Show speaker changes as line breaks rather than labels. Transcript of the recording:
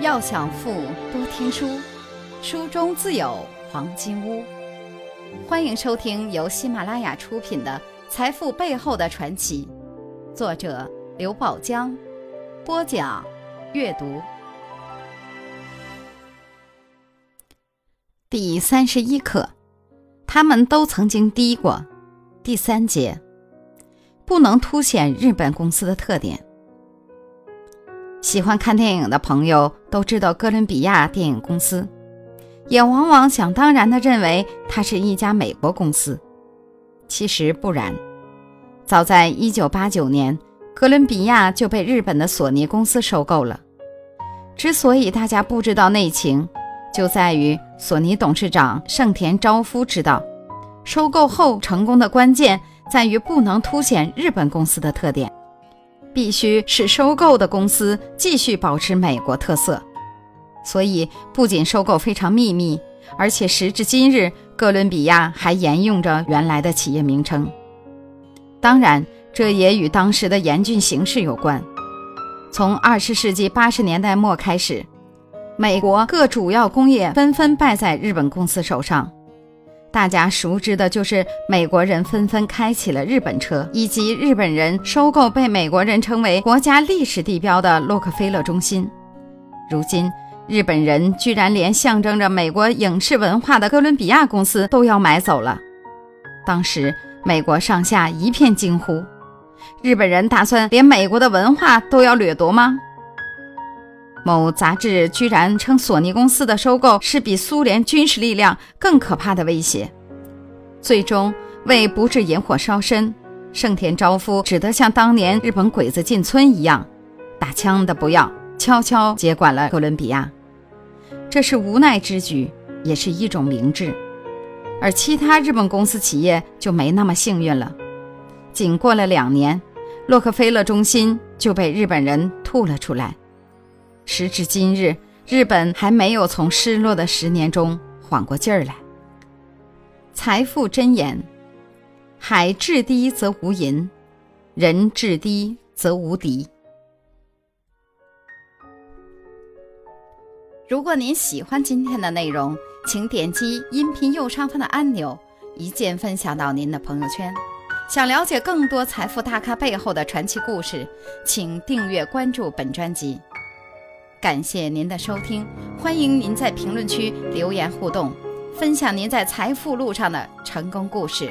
要想富，多听书，书中自有黄金屋。欢迎收听由喜马拉雅出品的《财富背后的传奇》，作者刘宝江，播讲阅读。第三十一课，他们都曾经低过。第三节，不能凸显日本公司的特点。喜欢看电影的朋友都知道哥伦比亚电影公司，也往往想当然地认为它是一家美国公司。其实不然，早在1989年，哥伦比亚就被日本的索尼公司收购了。之所以大家不知道内情，就在于索尼董事长盛田昭夫知道，收购后成功的关键在于不能凸显日本公司的特点。必须使收购的公司继续保持美国特色，所以不仅收购非常秘密，而且时至今日，哥伦比亚还沿用着原来的企业名称。当然，这也与当时的严峻形势有关。从二十世纪八十年代末开始，美国各主要工业纷纷败在日本公司手上。大家熟知的就是美国人纷纷开启了日本车，以及日本人收购被美国人称为国家历史地标的洛克菲勒中心。如今，日本人居然连象征着美国影视文化的哥伦比亚公司都要买走了。当时，美国上下一片惊呼：日本人打算连美国的文化都要掠夺吗？某杂志居然称索尼公司的收购是比苏联军事力量更可怕的威胁。最终，为不致引火烧身，盛田昭夫只得像当年日本鬼子进村一样，打枪的不要，悄悄接管了哥伦比亚。这是无奈之举，也是一种明智。而其他日本公司企业就没那么幸运了。仅过了两年，洛克菲勒中心就被日本人吐了出来。时至今日，日本还没有从失落的十年中缓过劲儿来。财富箴言：海至低则无银，人至低则无敌。如果您喜欢今天的内容，请点击音频右上方的按钮，一键分享到您的朋友圈。想了解更多财富大咖背后的传奇故事，请订阅关注本专辑。感谢您的收听，欢迎您在评论区留言互动，分享您在财富路上的成功故事。